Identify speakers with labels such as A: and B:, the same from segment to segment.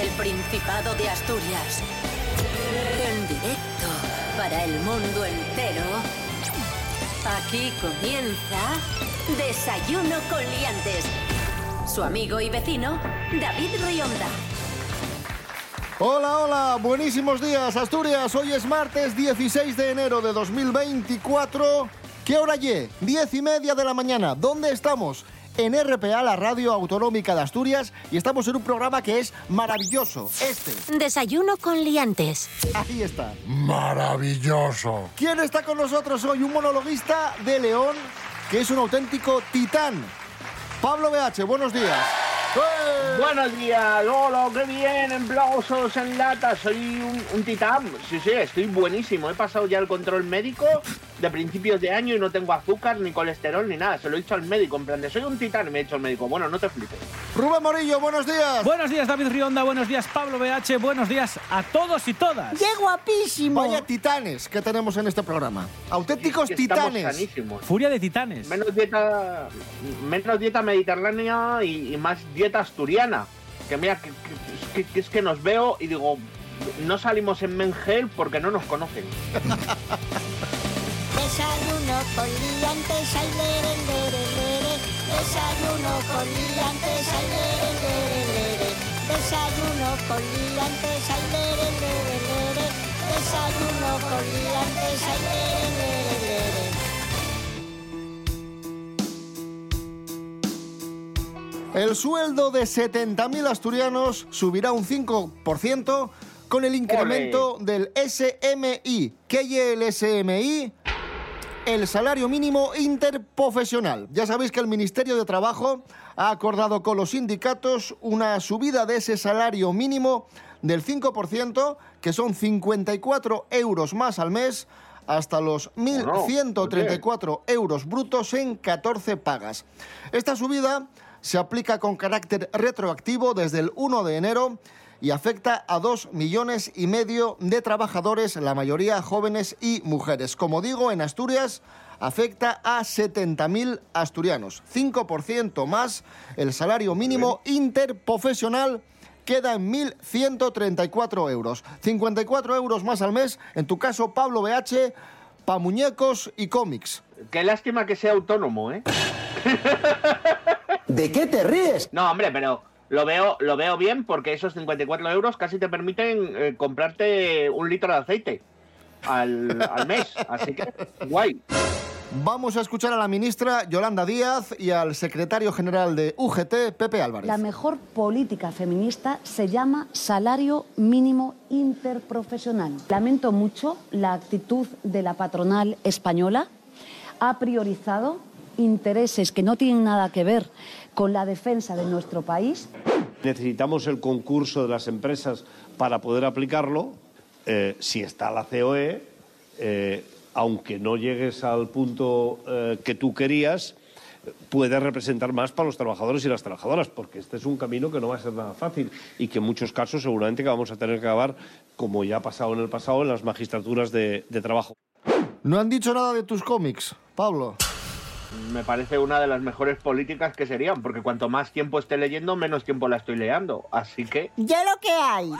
A: el Principado de Asturias. En directo para el mundo entero. Aquí comienza Desayuno con Liantes. Su amigo y vecino, David Rionda.
B: Hola, hola, buenísimos días Asturias. Hoy es martes 16 de enero de 2024. ¿Qué hora ye? Diez y media de la mañana. ¿Dónde estamos? En RPA, la radio autonómica de Asturias, y estamos en un programa que es maravilloso. Este.
A: Desayuno con liantes.
B: Ahí está.
C: Maravilloso.
B: ¿Quién está con nosotros hoy? Un monologuista de León que es un auténtico titán. Pablo BH, buenos días. ¡Eh!
D: Buenos días, Lolo, qué bien, en en lata, soy un, un titán. Sí, sí, estoy buenísimo. He pasado ya el control médico de principios de año y no tengo azúcar, ni colesterol, ni nada. Se lo he dicho al médico, en plan de soy un titán y me ha dicho el médico, bueno, no te flipes.
B: Rubén Morillo, buenos días.
E: Buenos días, David Rionda. Buenos días, Pablo BH. Buenos días a todos y todas.
F: ¡Qué guapísimo!
B: Vaya titanes que tenemos en este programa. Auténticos
D: Es que
B: titanes.
D: sanísimos.
E: Furia de titanes.
D: Menos dieta, menos dieta mediterránea y, y más dieta asturiana. Que mira, que, es que nos veo y digo, no salimos en Mengel porque no nos conocen.
F: Desayuno con
B: El sueldo de 70.000 asturianos subirá un 5% con el incremento del SMI. ¿Qué es el SMI? El salario mínimo interprofesional. Ya sabéis que el Ministerio de Trabajo ha acordado con los sindicatos una subida de ese salario mínimo del 5%, que son 54 euros más al mes, hasta los 1.134 euros brutos en 14 pagas. Esta subida se aplica con carácter retroactivo desde el 1 de enero y afecta a dos millones y medio de trabajadores, la mayoría jóvenes y mujeres. Como digo, en Asturias afecta a 70.000 asturianos. 5% más el salario mínimo interprofesional queda en 1.134 euros. 54 euros más al mes, en tu caso, Pablo BH, pa' muñecos y cómics.
D: Qué lástima que sea autónomo, ¿eh?
G: ¿De qué te ríes?
D: No, hombre, pero lo veo, lo veo bien porque esos 54 euros casi te permiten eh, comprarte un litro de aceite al, al mes. Así que, guay.
B: Vamos a escuchar a la ministra Yolanda Díaz y al secretario general de UGT, Pepe Álvarez.
H: La mejor política feminista se llama salario mínimo interprofesional. Lamento mucho la actitud de la patronal española. Ha priorizado intereses que no tienen nada que ver con la defensa de nuestro país.
I: Necesitamos el concurso de las empresas para poder aplicarlo. Eh, si está la COE, eh, aunque no llegues al punto eh, que tú querías, puedes representar más para los trabajadores y las trabajadoras, porque este es un camino que no va a ser nada fácil y que en muchos casos seguramente que vamos a tener que acabar, como ya ha pasado en el pasado, en las magistraturas de, de trabajo.
B: No han dicho nada de tus cómics, Pablo.
D: Me parece una de las mejores políticas que serían, porque cuanto más tiempo esté leyendo, menos tiempo la estoy leyendo. Así que,
F: Ya lo que hay.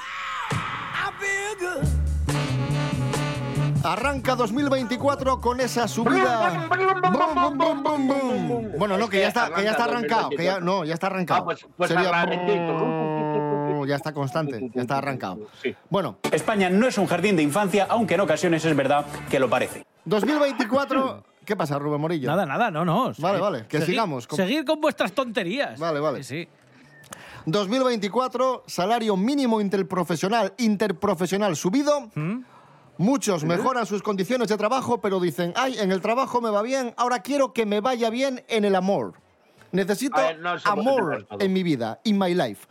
B: Arranca 2024 con esa subida. Bum, bum, bum, bum, bum. Bueno, no, que ya está, que ya está arrancado. Que ya, no, ya está arrancado.
D: Ah, pues- pues
B: Sería. Ya está constante, ya está arrancado.
D: Sí.
B: Bueno,
J: España no es un jardín de infancia, aunque en ocasiones es verdad que lo parece.
B: 2024. ¿Qué pasa, Rubén Morillo?
E: Nada, nada, no, no.
B: Vale, vale, que sigamos. Com-
E: Seguir con vuestras tonterías.
B: Vale, vale.
E: Sí, sí.
B: 2024, salario mínimo interprofesional, interprofesional subido. Muchos mejoran sus condiciones de trabajo, pero dicen, ay, en el trabajo me va bien, ahora quiero que me vaya bien en el amor. Necesito
D: ver, no
B: amor en mi vida, in my life.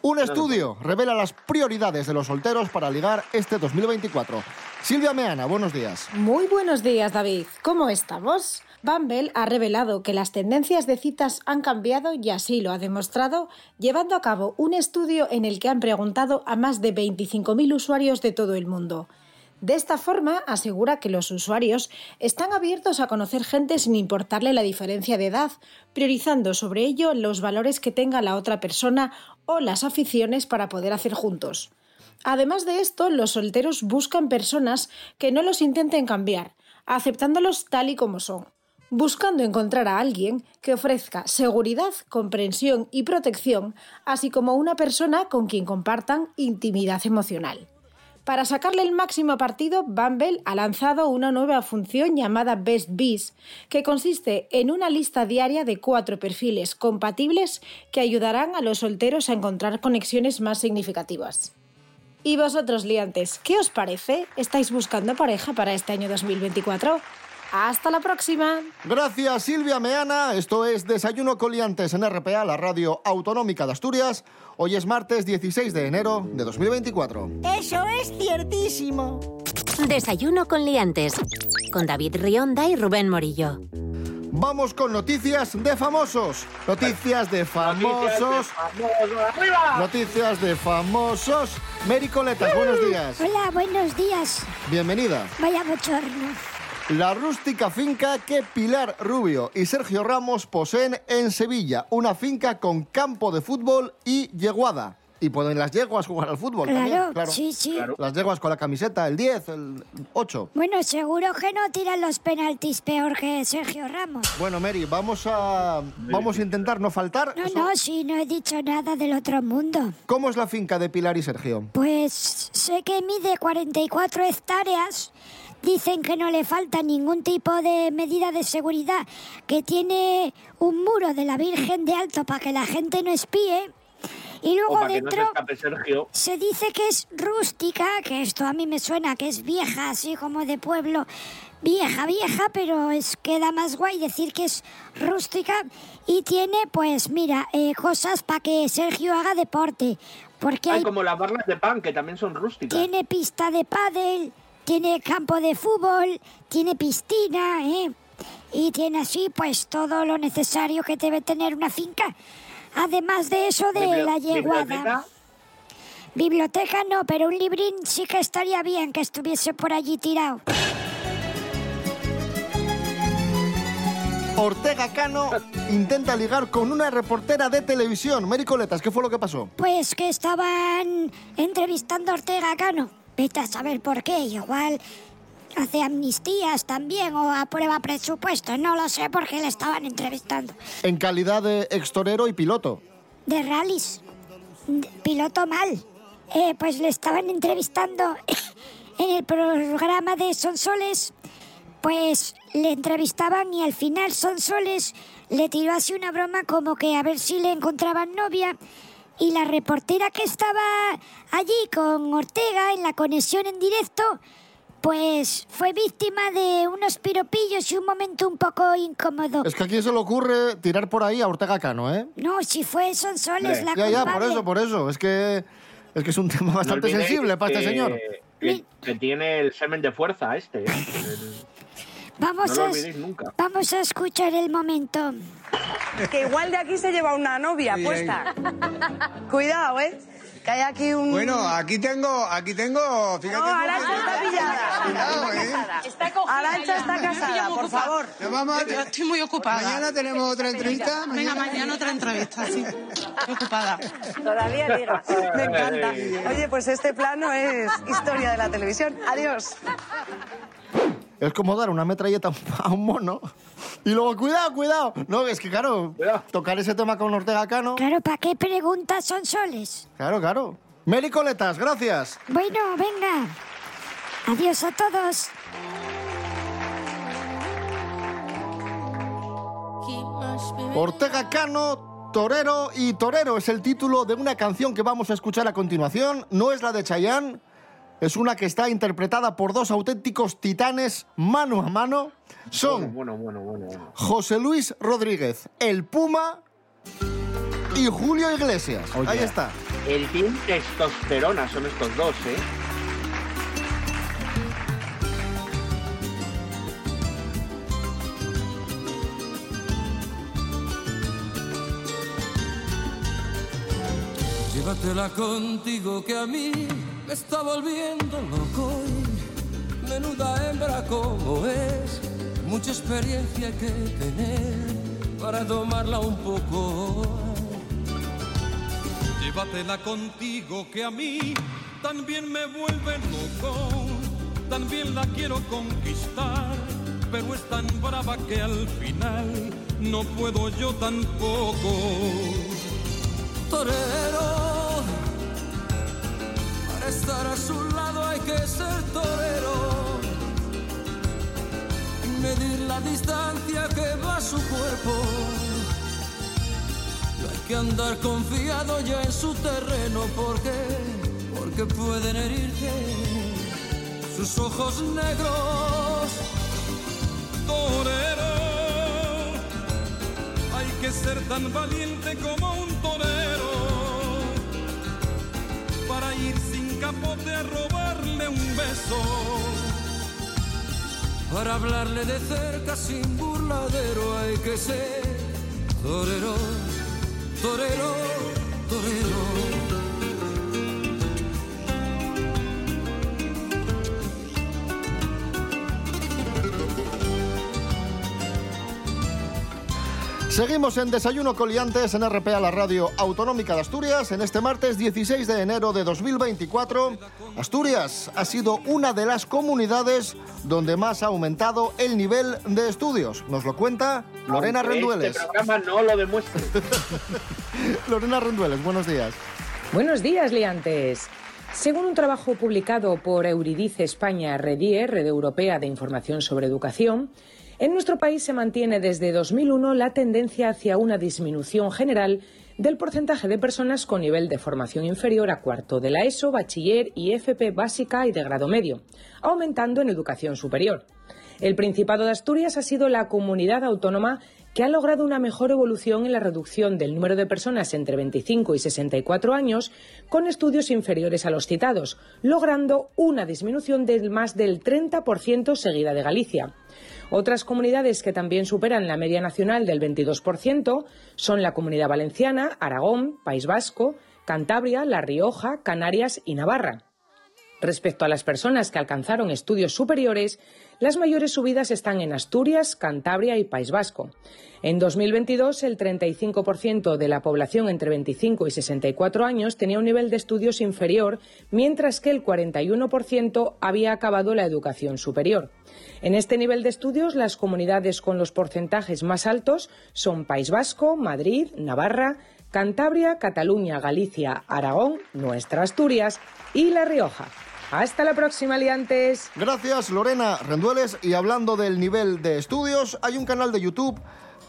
B: Un estudio revela las prioridades de los solteros para ligar este 2024. Silvia Meana, buenos días.
K: Muy buenos días, David. ¿Cómo estamos? Bumble ha revelado que las tendencias de citas han cambiado y así lo ha demostrado llevando a cabo un estudio en el que han preguntado a más de 25.000 usuarios de todo el mundo. De esta forma, asegura que los usuarios están abiertos a conocer gente sin importarle la diferencia de edad, priorizando sobre ello los valores que tenga la otra persona o las aficiones para poder hacer juntos. Además de esto, los solteros buscan personas que no los intenten cambiar, aceptándolos tal y como son, buscando encontrar a alguien que ofrezca seguridad, comprensión y protección, así como una persona con quien compartan intimidad emocional. Para sacarle el máximo partido, Bumble ha lanzado una nueva función llamada Best Bees, que consiste en una lista diaria de cuatro perfiles compatibles que ayudarán a los solteros a encontrar conexiones más significativas. ¿Y vosotros, liantes, qué os parece? ¿Estáis buscando pareja para este año 2024? Hasta la próxima.
B: Gracias, Silvia Meana. Esto es Desayuno Coliantes en RPA, la radio autonómica de Asturias. Hoy es martes 16 de enero de 2024.
F: Eso es ciertísimo.
A: Desayuno con liantes. Con David Rionda y Rubén Morillo.
B: Vamos con noticias de famosos. Noticias de famosos. Noticias de famosos. Mary Coletas, buenos días.
F: Hola, buenos días.
B: Bienvenida.
F: Vaya bochorno.
B: La rústica finca que Pilar Rubio y Sergio Ramos poseen en Sevilla. Una finca con campo de fútbol y yeguada. Y pueden las yeguas jugar al fútbol
F: Claro,
B: también, claro.
F: sí, sí. Claro.
B: Las yeguas con la camiseta, el 10, el 8.
F: Bueno, seguro que no tiran los penaltis peor que Sergio Ramos.
B: Bueno, Mary, vamos a, vamos a intentar no faltar.
F: No,
B: Eso-
F: no, sí, no he dicho nada del otro mundo.
B: ¿Cómo es la finca de Pilar y Sergio?
F: Pues sé que mide 44 hectáreas. Dicen que no le falta ningún tipo de medida de seguridad, que tiene un muro de la Virgen de alto para que la gente no espíe. Y luego
D: que no se
F: dentro
D: escape
F: se dice que es rústica, que esto a mí me suena que es vieja, así como de pueblo. Vieja, vieja, pero es queda más guay decir que es rústica y tiene, pues mira, eh, cosas para que Sergio haga deporte. Porque
D: Hay
F: hay
D: como las barras de pan, que también son rústicas.
F: tiene pista de pádel, tiene campo de fútbol, tiene piscina, ¿eh? Y tiene así, pues, todo lo necesario que debe tener una finca. Además de eso de
D: Bibli-
F: la yeguada.
D: biblioteca.
F: Biblioteca no, pero un librín sí que estaría bien que estuviese por allí tirado.
B: Ortega Cano intenta ligar con una reportera de televisión. Mary Coletas, ¿qué fue lo que pasó?
F: Pues que estaban entrevistando a Ortega Cano. Vete a saber por qué. Igual hace amnistías también o aprueba presupuesto. No lo sé porque le estaban entrevistando.
B: En calidad de extorero y piloto.
F: de rallies. De- Piloto mal. Eh, pues le estaban entrevistando en el programa de Sonsoles. Pues le entrevistaban y al final Sonsoles le tiró así una broma como que a ver si le encontraban novia. Y la reportera que estaba allí con Ortega en la conexión en directo, pues fue víctima de unos piropillos y un momento un poco incómodo.
B: Es que a quién se le ocurre tirar por ahí a Ortega Cano, ¿eh?
F: No, si fue Sonsoles la
B: ya, ya, por
F: culpable.
B: eso, por eso. Es que es, que es un tema bastante
D: No
B: sensible para este señor.
D: Que, que tiene el semen de fuerza este. ¿eh?
F: Vamos,
D: no lo
F: a,
D: nunca.
F: vamos a escuchar el momento.
G: Que igual de aquí se lleva una novia puesta. Cuidado, ¿eh? Que hay aquí un...
L: Bueno, aquí tengo, aquí tengo, fíjate.
G: No, Arancha está pillada.
L: Cuidado, ¿eh?
G: Está cogida Arancha está casada, por favor.
L: Nos vamos a-
M: Yo estoy muy ocupada.
L: Mañana tenemos otra entrevista.
M: Venga, mañana otra entrevista, sí. Estoy ocupada.
G: Todavía diga. Me encanta. Oye, pues este plano es historia de la televisión. Adiós.
B: Es como dar una metralleta a un mono y luego, cuidado, cuidado. No, es que claro, tocar ese tema con Ortega Cano.
F: Claro, ¿para qué preguntas son soles?
B: Claro, claro. Mary Coletas, gracias.
F: Bueno, venga. Adiós a todos.
B: Ortega Cano, Torero y Torero es el título de una canción que vamos a escuchar a continuación. No es la de Chayanne, es una que está interpretada por dos auténticos titanes mano a mano. Son
D: Bueno, bueno, bueno, bueno.
B: José Luis Rodríguez, el Puma y Julio Iglesias. Ahí está.
D: El team testosterona son estos dos, ¿eh?
N: Llévatela contigo que a mí me está volviendo loco. Menuda hembra como es, mucha experiencia que tener para tomarla un poco.
O: Llévatela contigo que a mí también me vuelve loco. También la quiero conquistar, pero es tan brava que al final no puedo yo tampoco.
N: Torero, estar a su lado hay que ser torero. Y medir la distancia que va su cuerpo. Hay que andar confiado ya en su terreno porque, porque pueden herirte sus ojos negros.
O: Torero, hay que ser tan valiente como sin capote a robarle un beso.
N: Para hablarle de cerca sin burladero hay que ser torero, torero, torero.
B: Seguimos en Desayuno Coliantes en RPA, la radio autonómica de Asturias, en este martes 16 de enero de 2024. Asturias ha sido una de las comunidades donde más ha aumentado el nivel de estudios. Nos lo cuenta Lorena
D: Aunque
B: Rendueles.
D: Este programa no lo demuestra.
B: Lorena Rendueles, buenos días.
P: Buenos días, liantes. Según un trabajo publicado por Euridice España Redie, Red Europea de Información sobre Educación, en nuestro país se mantiene desde 2001 la tendencia hacia una disminución general del porcentaje de personas con nivel de formación inferior a cuarto de la ESO, bachiller y FP básica y de grado medio, aumentando en educación superior. El Principado de Asturias ha sido la comunidad autónoma que ha logrado una mejor evolución en la reducción del número de personas entre 25 y 64 años con estudios inferiores a los citados, logrando una disminución del más del 30% seguida de Galicia. Otras comunidades que también superan la media nacional del 22% son la Comunidad Valenciana, Aragón, País Vasco, Cantabria, La Rioja, Canarias y Navarra. Respecto a las personas que alcanzaron estudios superiores, las mayores subidas están en Asturias, Cantabria y País Vasco. En 2022, el 35% de la población entre 25 y 64 años tenía un nivel de estudios inferior, mientras que el 41% había acabado la educación superior. En este nivel de estudios, las comunidades con los porcentajes más altos son País Vasco, Madrid, Navarra, Cantabria, Cataluña, Galicia, Aragón, nuestra Asturias y La Rioja. Hasta la próxima, liantes.
B: Gracias, Lorena Rendueles. Y hablando del nivel de estudios, hay un canal de YouTube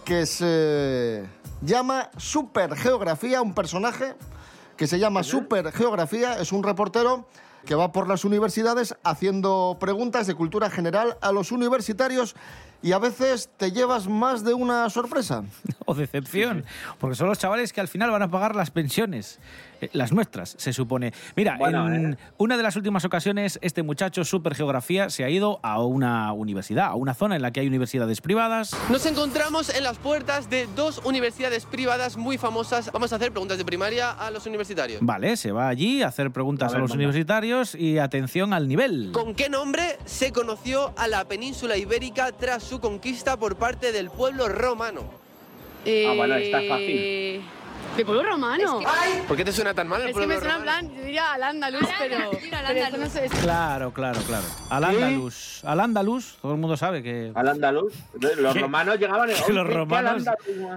B: que se llama Supergeografía, un personaje que se llama Supergeografía, es un reportero que va por las universidades haciendo preguntas de cultura general a los universitarios y a veces te llevas más de una sorpresa.
E: o decepción, porque son los chavales que al final van a pagar las pensiones, las nuestras, se supone. Mira,
D: Bueno,
E: en
D: eh.
E: una de las últimas ocasiones, este muchacho super geografía se ha ido a una universidad, a una zona en la que hay universidades privadas.
Q: Nos encontramos en las puertas de dos universidades privadas muy famosas. Vamos a hacer preguntas de primaria a los universitarios.
E: Vale, se va allí a hacer preguntas
Q: A
E: los
Q: manda.
E: universitarios y atención al nivel.
Q: ¿Con qué nombre se conoció a la península ibérica tras su conquista por parte del pueblo romano?
D: Ah, bueno, está fácil.
R: ¿De pueblo romano?
Q: ¿Por qué te suena tan mal el
R: Es que
Q: pueblo
R: me suena en
Q: romano?
R: plan, yo diría al andaluz, pero, pero esto no sé. es-
E: Claro, claro, claro. Al
D: ¿Sí?
E: andaluz. Al andaluz, todo el mundo sabe que...
D: Al andaluz. Los
E: ¿Qué?
D: romanos llegaban...
E: Que los
D: Oye, ¿qué al
E: romanos...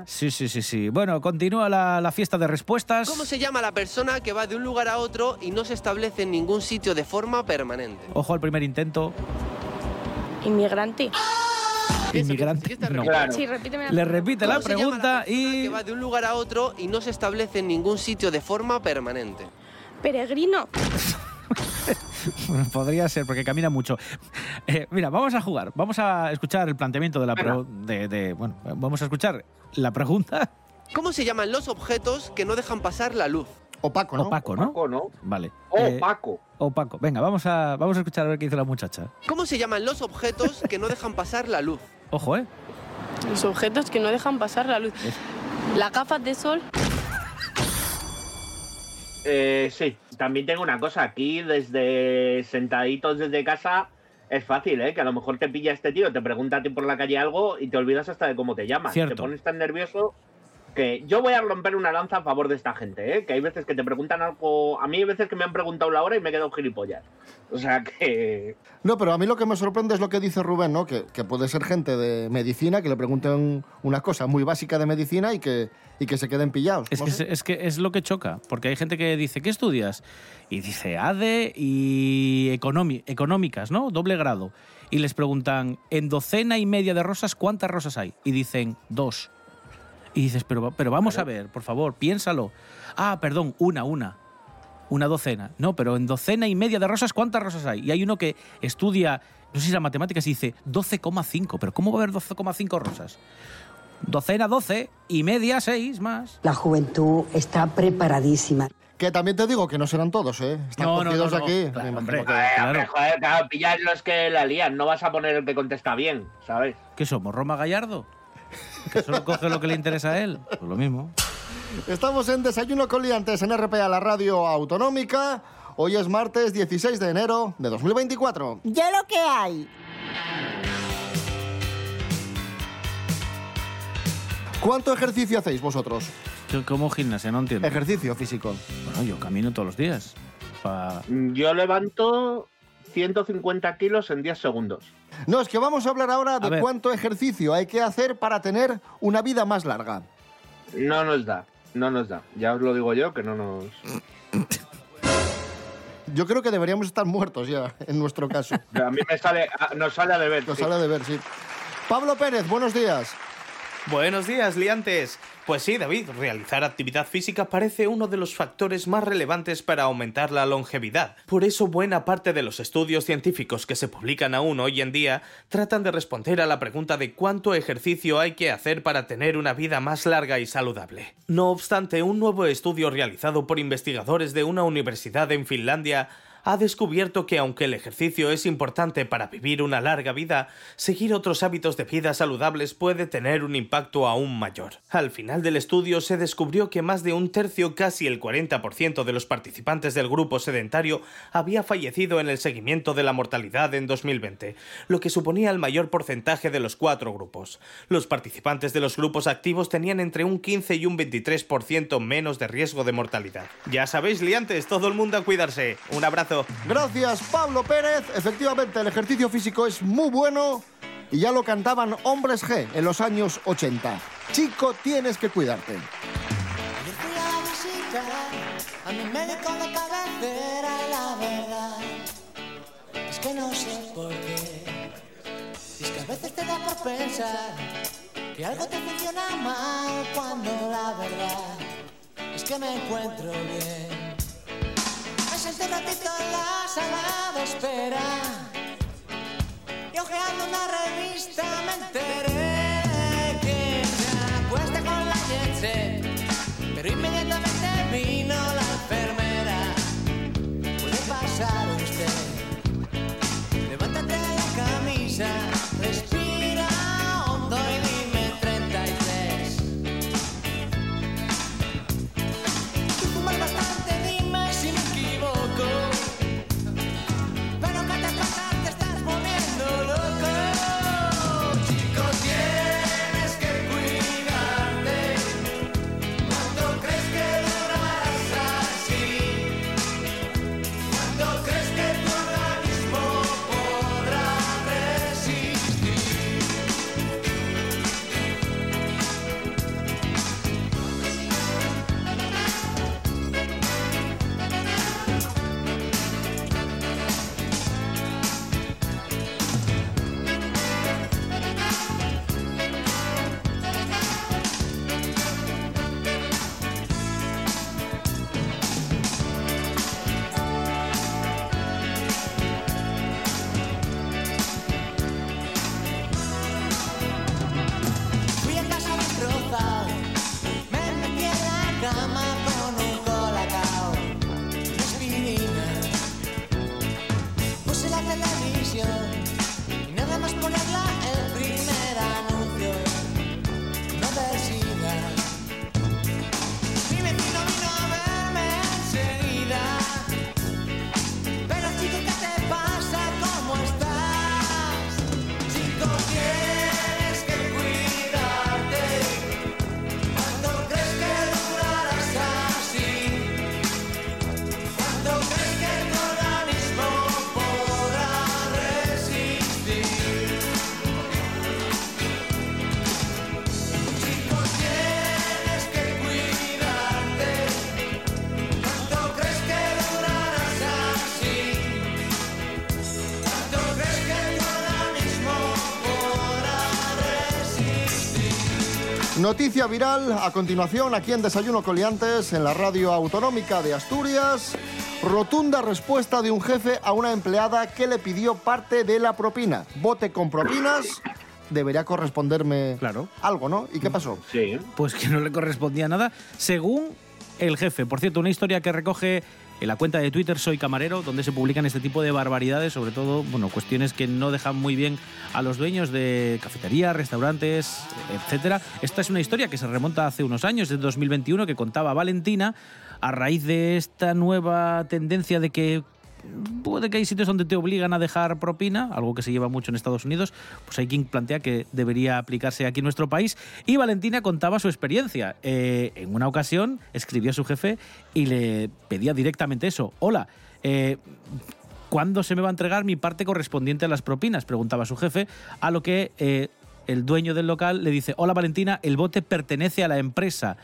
E: Sí, sí, sí, sí. Bueno, continúa la, la fiesta de respuestas.
Q: ¿Cómo se llama la persona que va de un lugar a otro y no se establece en ningún sitio de forma permanente?
E: Ojo al primer intento.
R: Inmigrante.
E: Inmigrante. No.
R: Sí, repíteme la
E: Le repite la
Q: ¿Cómo se llama
E: pregunta y...
Q: Que va de un lugar a otro y no se establece en ningún sitio de forma permanente.
R: Peregrino.
E: Podría ser, porque camina mucho. Eh, mira, vamos a jugar. Vamos a escuchar el planteamiento de la... pro- de, de- bueno, vamos a escuchar la pregunta.
Q: ¿Cómo se llaman los objetos que no dejan pasar la luz?
B: Opaco,
E: ¿no? Opaco, ¿no?
D: Opaco, ¿no?
E: Vale. Eh,
Q: Opaco.
E: opaco. Venga, vamos a, vamos a escuchar a ver qué dice la muchacha.
Q: ¿Cómo se llaman los objetos que no dejan pasar la luz?
E: Ojo, ¿eh?
R: Los objetos que no dejan pasar la luz. Las gafas de sol.
D: Eh, sí, también tengo una cosa. Aquí, desde sentaditos desde casa, es fácil, ¿eh? Que a lo mejor te pilla este tío, te pregunta a ti por la calle algo y te olvidas hasta de cómo te llamas.
E: Cierto.
D: Te pones tan nervioso que yo voy a romper una lanza a favor de esta gente, ¿eh? Que hay veces que te preguntan algo... A mí hay veces que me han preguntado la hora y me he quedado gilipollas. O sea que...
B: No, pero a mí lo que me sorprende es lo que dice Rubén, ¿no? Que, que puede ser gente de medicina que le pregunten una cosa muy básica de medicina y que, y que se queden pillados.
E: Es
B: No
E: que, es, es que es lo que choca, porque hay gente que dice, ¿qué estudias? Y dice ADE y economi- económicas, ¿no? Doble grado. Y les preguntan, en docena y media de rosas, ¿cuántas rosas hay? Y dicen, dos. Y dices, pero, pero vamos a ver, por favor, piénsalo. Ah, perdón, una, una. Una docena. No, pero en docena y media de rosas, ¿cuántas rosas hay? Y hay uno que estudia, no sé si la matemáticas, y dice 12,5. ¿Pero cómo va a haber 12,5 rosas? Docena 12 y media 6 más.
S: La juventud está preparadísima.
B: Que también te digo que no serán todos, ¿eh? Están
E: No,
B: cogidos
E: no, no.
B: aquí.
E: Claro, hombre.
B: que-
D: hombre, joder, claro, pillar los que la lían. No vas a poner el que contesta bien, ¿sabes?
E: ¿Qué somos? ¿Roma Gallardo? ¿Que solo coge lo que le interesa a él? Pues lo mismo.
B: Estamos en Desayuno con Liantes en RPA, la radio autonómica. Hoy es martes 16 de enero de 2024.
F: Ya lo que hay.
B: ¿Cuánto ejercicio hacéis vosotros?
E: ¿Qué- ¿Cómo gimnasia? No entiendo.
B: Ejercicio físico.
E: Bueno, yo camino todos los días. Pa-
D: Yo levanto 150 kilos en 10 segundos.
B: No, es que vamos a hablar ahora de
D: ver.
B: cuánto ejercicio hay que hacer para tener una vida más larga.
D: No nos da, no nos da. Ya os lo digo yo, que no nos...
B: Yo creo que deberíamos estar muertos ya, en nuestro caso.
D: A mí me sale, a- nos sale a deber.
B: Nos
D: sí.
B: sale de ver, sí. Pablo Pérez, buenos días.
T: Buenos días, liantes. Pues sí, David, realizar actividad física parece uno de los factores más relevantes para aumentar la longevidad. Por eso buena parte de los estudios científicos que se publican aún hoy en día tratan de responder a la pregunta de cuánto ejercicio hay que hacer para tener una vida más larga y saludable. No obstante, un nuevo estudio realizado por investigadores de una universidad en Finlandia ha descubierto que aunque el ejercicio es importante para vivir una larga vida, seguir otros hábitos de vida saludables puede tener un impacto aún mayor. Al final del estudio se descubrió que más de un tercio, casi el 40% de los participantes del grupo sedentario había fallecido en el seguimiento de la mortalidad en 2020, lo que suponía el mayor porcentaje de los cuatro grupos. Los participantes de los grupos activos tenían entre un 15 y un 23% menos de riesgo de mortalidad. Ya sabéis, liantes, todo el mundo a cuidarse. Un abrazo.
B: Gracias, Pablo Pérez. Efectivamente, el ejercicio físico es muy bueno y ya lo cantaban Hombres G en los años 80. Chico, tienes que cuidarte.
N: A mi médico de cabecera la verdad es que no sé por qué. Es que a veces te da por pensar que algo te funciona mal cuando la verdad es que me encuentro bien. Un ratito en la sala de espera y ojeando una revista me enteré que se acuesta con la jet set. Pero inmediatamente vino
B: Noticia viral a continuación aquí en Desayuno Coliantes en la radio autonómica de Asturias. Rotunda respuesta de un jefe a una empleada que le pidió parte de la propina. Bote con propinas. Debería corresponderme
E: Claro.
B: algo, ¿no? ¿Y qué pasó?
D: Sí.
E: Pues que no le correspondía nada, según el jefe. Por cierto, una historia que recoge en la cuenta de Twitter Soy Camarero, donde se publican este tipo de barbaridades, sobre todo, bueno, cuestiones que no dejan muy bien a los dueños de cafeterías, restaurantes, etcétera. Esta es una historia que se remonta hace unos años, de 2021, que contaba Valentina a raíz de esta nueva tendencia de que puede que hay sitios donde te obligan a dejar propina, algo que se lleva mucho en Estados Unidos, pues hay quien plantea que debería aplicarse aquí en nuestro país. Y Valentina contaba su experiencia. Eh, en una ocasión escribió a su jefe y le pedía directamente eso. Hola, eh, ¿cuándo se me va a entregar mi parte correspondiente a las propinas? Preguntaba su jefe, a lo que eh, el dueño del local le dice, hola Valentina, el bote pertenece a la empresa.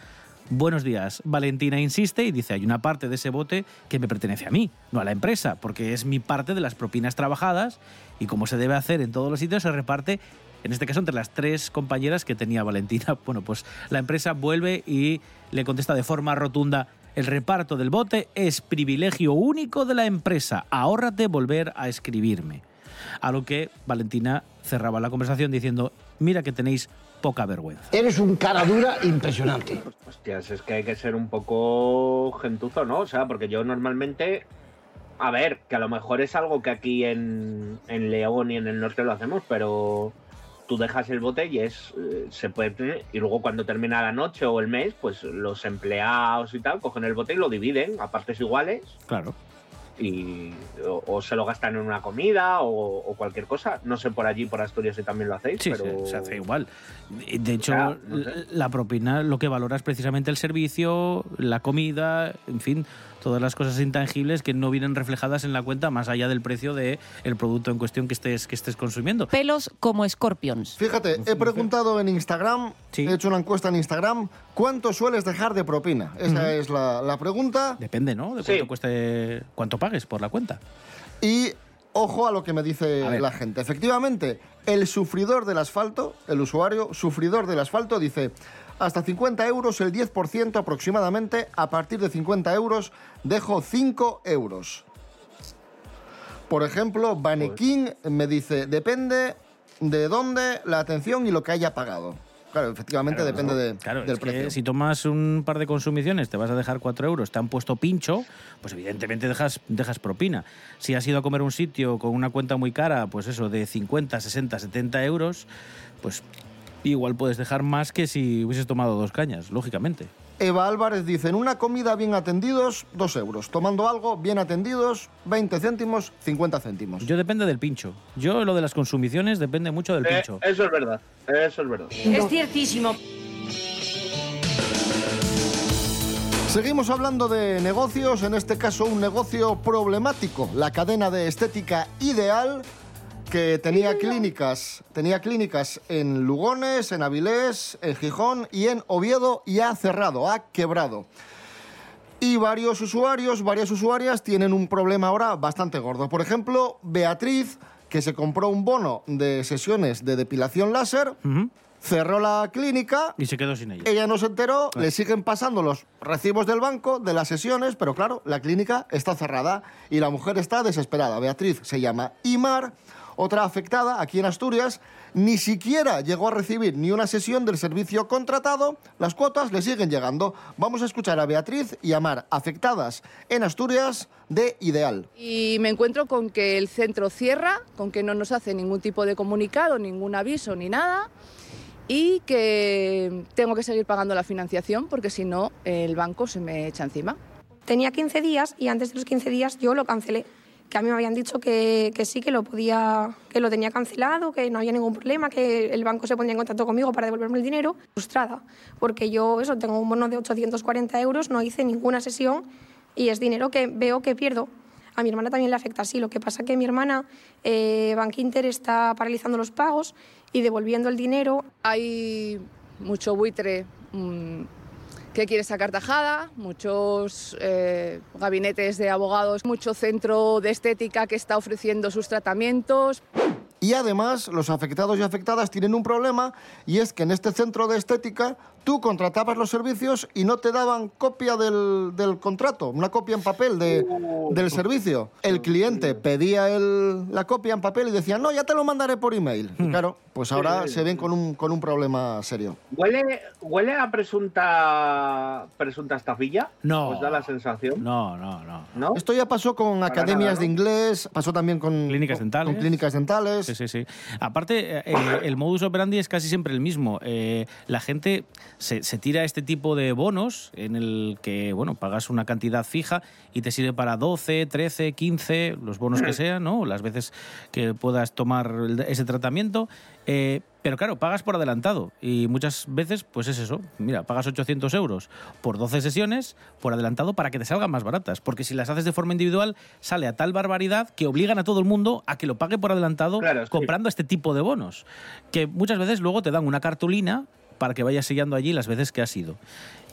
E: Buenos días. Valentina insiste y dice, hay una parte de ese bote que me pertenece a mí, no a la empresa, porque es mi parte de las propinas trabajadas y como se debe hacer en todos los sitios, se reparte, en este caso, entre las tres compañeras que tenía Valentina. Bueno, pues la empresa vuelve y le contesta de forma rotunda, el reparto del bote es privilegio único de la empresa, ahórrate volver a escribirme. A lo que Valentina cerraba la conversación diciendo, mira que tenéis poca vergüenza.
U: Eres un cara dura impresionante.
D: Hostias, es que hay que ser un poco gentuzo, ¿no? O sea, porque yo normalmente. A ver, que a lo mejor es algo que aquí en, en León y en el norte lo hacemos, pero tú dejas el bote y es. eh, se puede. tener- Y luego cuando termina la noche o el mes, pues los empleados y tal cogen el bote y lo dividen a partes iguales
E: Claro.
D: Y o, o se lo gastan en una comida o, o cualquier cosa. No sé por allí, por Asturias, si también lo hacéis,
E: Sí,
D: pero.
E: se, se hace igual. De hecho,
D: Ya, no sé.
E: l- la propina lo que valora es precisamente el servicio, la comida, en fin, todas las cosas intangibles que no vienen reflejadas en la cuenta más allá del precio del el producto en cuestión que estés, que estés consumiendo.
V: Pelos como Scorpions.
B: Fíjate, he preguntado en Instagram, he hecho una encuesta en Instagram, ¿cuánto sueles dejar de propina? Esa es la, la pregunta.
E: Depende, ¿no? De cuánto cueste, cuánto pagues por la cuenta.
B: Y ojo a lo que me dice la gente. Efectivamente, el sufridor del asfalto, el usuario sufridor del asfalto, dice hasta 50 euros, el 10% aproximadamente. A partir de 50 euros, dejo 5 euros. Por ejemplo, Banequín me dice, depende de dónde, la atención y lo que haya pagado. Claro, efectivamente
E: Claro,
B: depende de-
E: claro,
B: del
E: es que
B: precio.
E: si tomas un par de consumiciones, te vas a dejar 4 euros, te han puesto pincho, pues evidentemente dejas, dejas propina. Si has ido a comer a un sitio con una cuenta muy cara, pues eso, de 50, 60, 70 euros, pues igual puedes dejar más que si hubieses tomado dos cañas, lógicamente.
B: Eva Álvarez dice, en una comida bien atendidos, 2 euros. Tomando algo bien atendidos, 20 céntimos, 50 céntimos.
E: Yo depende del pincho. Yo lo de las consumiciones depende mucho del
D: Eh,
E: pincho.
D: eso es verdad, eso es verdad.
V: Es ciertísimo.
B: Seguimos hablando de negocios, en este caso un negocio problemático, la cadena de estética ideal que tenía clínicas, tenía clínicas en Lugones, en Avilés, en Gijón y en Oviedo y ha cerrado, ha quebrado. Y varios usuarios, varias usuarias tienen un problema ahora bastante gordo. Por ejemplo, Beatriz, que se compró un bono de sesiones de depilación láser, cerró la clínica
E: Y se quedó sin ella.
B: ella no se enteró, le siguen pasando los recibos del banco de las sesiones, pero claro, la clínica está cerrada y la mujer está desesperada. Beatriz se llama Imar, otra afectada aquí en Asturias, ni siquiera llegó a recibir ni una sesión del servicio contratado, las cuotas le siguen llegando. Vamos a escuchar a Beatriz y a Mar, afectadas en Asturias de Ideal.
W: Y me encuentro con que el centro cierra, con que no nos hace ningún tipo de comunicado, ningún aviso ni nada, y que tengo que seguir pagando la financiación porque si no el banco se me echa encima.
X: Tenía 15 días y antes de los 15 días yo lo cancelé. Que a mí me habían dicho que, que sí, que lo podía, que lo tenía cancelado, que no había ningún problema, que el banco se pondría en contacto conmigo para devolverme el dinero. Frustrada, porque yo eso tengo un bono de 840 euros, no hice ninguna sesión y es dinero que veo que pierdo. A mi hermana también le afecta así. Lo que pasa que mi hermana, eh, Bank Inter, está paralizando los pagos y devolviendo el dinero.
W: Hay mucho buitre mm, que quiere sacar tajada, muchos eh, gabinetes de abogados, mucho centro de estética que está ofreciendo sus tratamientos.
B: Y además, los afectados y afectadas tienen un problema y es que en este centro de estética tú contratabas los servicios y no te daban copia del, del contrato, una copia en papel de- del servicio. El cliente pedía el- la copia en papel y decía, no, ya te lo mandaré por email. Y claro, pues ahora se ven con un, con un problema serio.
D: ¿Huele, ¿Huele a presunta presunta estafilla?
E: No.
D: ¿Os da la sensación?
E: No, no, no.
D: ¿No?
B: Esto ya pasó con
D: Para
B: academias
D: nada,
B: de inglés, pasó también con
E: Clínicas
B: con-
E: dentales.
B: con clínicas dentales.
E: Sí, sí, sí. Aparte, eh, el modus operandi es casi siempre el mismo. Eh, la gente se, se tira este tipo de bonos en el que, bueno, pagas una cantidad fija y te sirve para 12, 13, 15, los bonos que sean, ¿no? Las veces que puedas tomar ese tratamiento. Eh, pero claro, pagas por adelantado y muchas veces, pues es eso. Mira, pagas 800 euros por 12 sesiones por adelantado para que te salgan más baratas. Porque si las haces de forma individual, sale a tal barbaridad que obligan a todo el mundo a que lo pague por adelantado comprando este tipo de bonos. Que muchas veces luego te dan una cartulina para que vayas sellando allí las veces que has ido.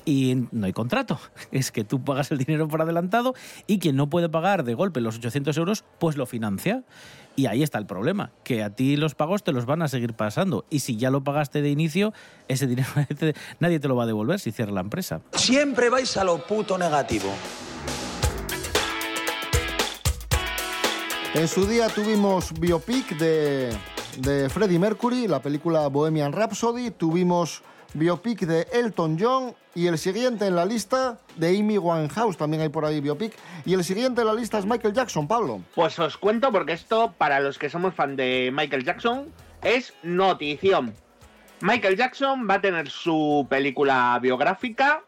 E: Y no hay contrato. Es que tú pagas el dinero por adelantado y quien no puede pagar de golpe los 800 euros, pues lo financia. Y ahí está el problema, que a ti los pagos te los van a seguir pasando. Y si ya lo pagaste de inicio, ese dinero nadie te lo va a devolver si cierra la empresa.
Y: Siempre vais a lo puto negativo.
B: En su día tuvimos biopic de, de Freddie Mercury, la película Bohemian Rhapsody, tuvimos biopic de Elton John y el siguiente en la lista de Amy Winehouse, también hay por ahí biopic, y el siguiente en la lista es Michael Jackson, Pablo.
D: Pues os cuento porque esto, para los que somos fan de Michael Jackson, es notición. Michael Jackson va a tener su película biográfica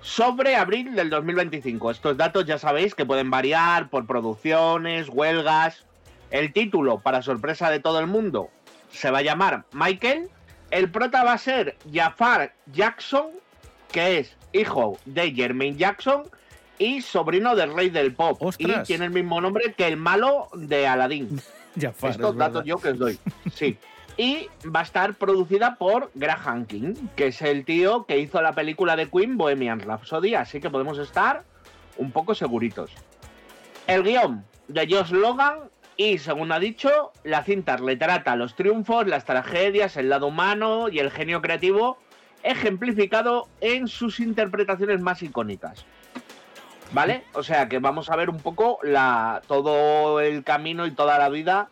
D: sobre abril del 2025. Estos datos ya sabéis que pueden variar por producciones, huelgas. El título, para sorpresa de todo el mundo, se va a llamar Michael. El prota va a ser Jafar Jackson, que es hijo de Jermaine Jackson y sobrino del rey del pop.
E: ¡Ostras!
D: Y tiene el mismo nombre que el malo de Aladdin.
E: Jafar,
D: Estos
E: es
D: datos
E: verdad.
D: yo que os doy. Sí. Y va a estar producida por Graham King, que es el tío que hizo la película de Queen Bohemian Rhapsody, así que podemos estar un poco seguritos. El guion de Josh Logan y, según ha dicho, la cinta retrata los triunfos, las tragedias, el lado humano y el genio creativo ejemplificado en sus interpretaciones más icónicas. ¿Vale? O sea que vamos a ver un poco todo el camino y toda la vida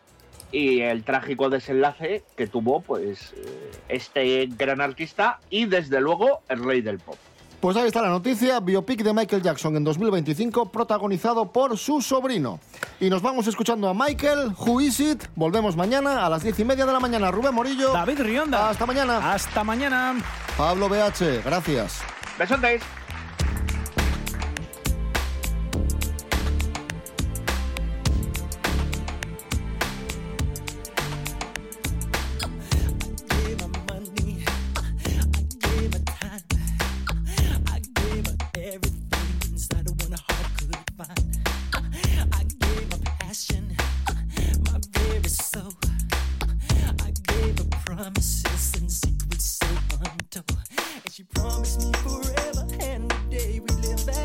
D: y el trágico desenlace que tuvo pues eh, este gran artista y desde luego el rey del pop.
B: Pues ahí está la noticia, biopic de Michael Jackson en 2025, protagonizado por su sobrino. Y nos vamos escuchando a Michael, Who Is It? Volvemos mañana a las diez y media de la mañana. Rubén Morillo.
E: David Rionda.
B: Hasta mañana.
E: Hasta mañana.
B: Pablo BH, gracias.
D: Besotes. Promise me forever. And the day we live that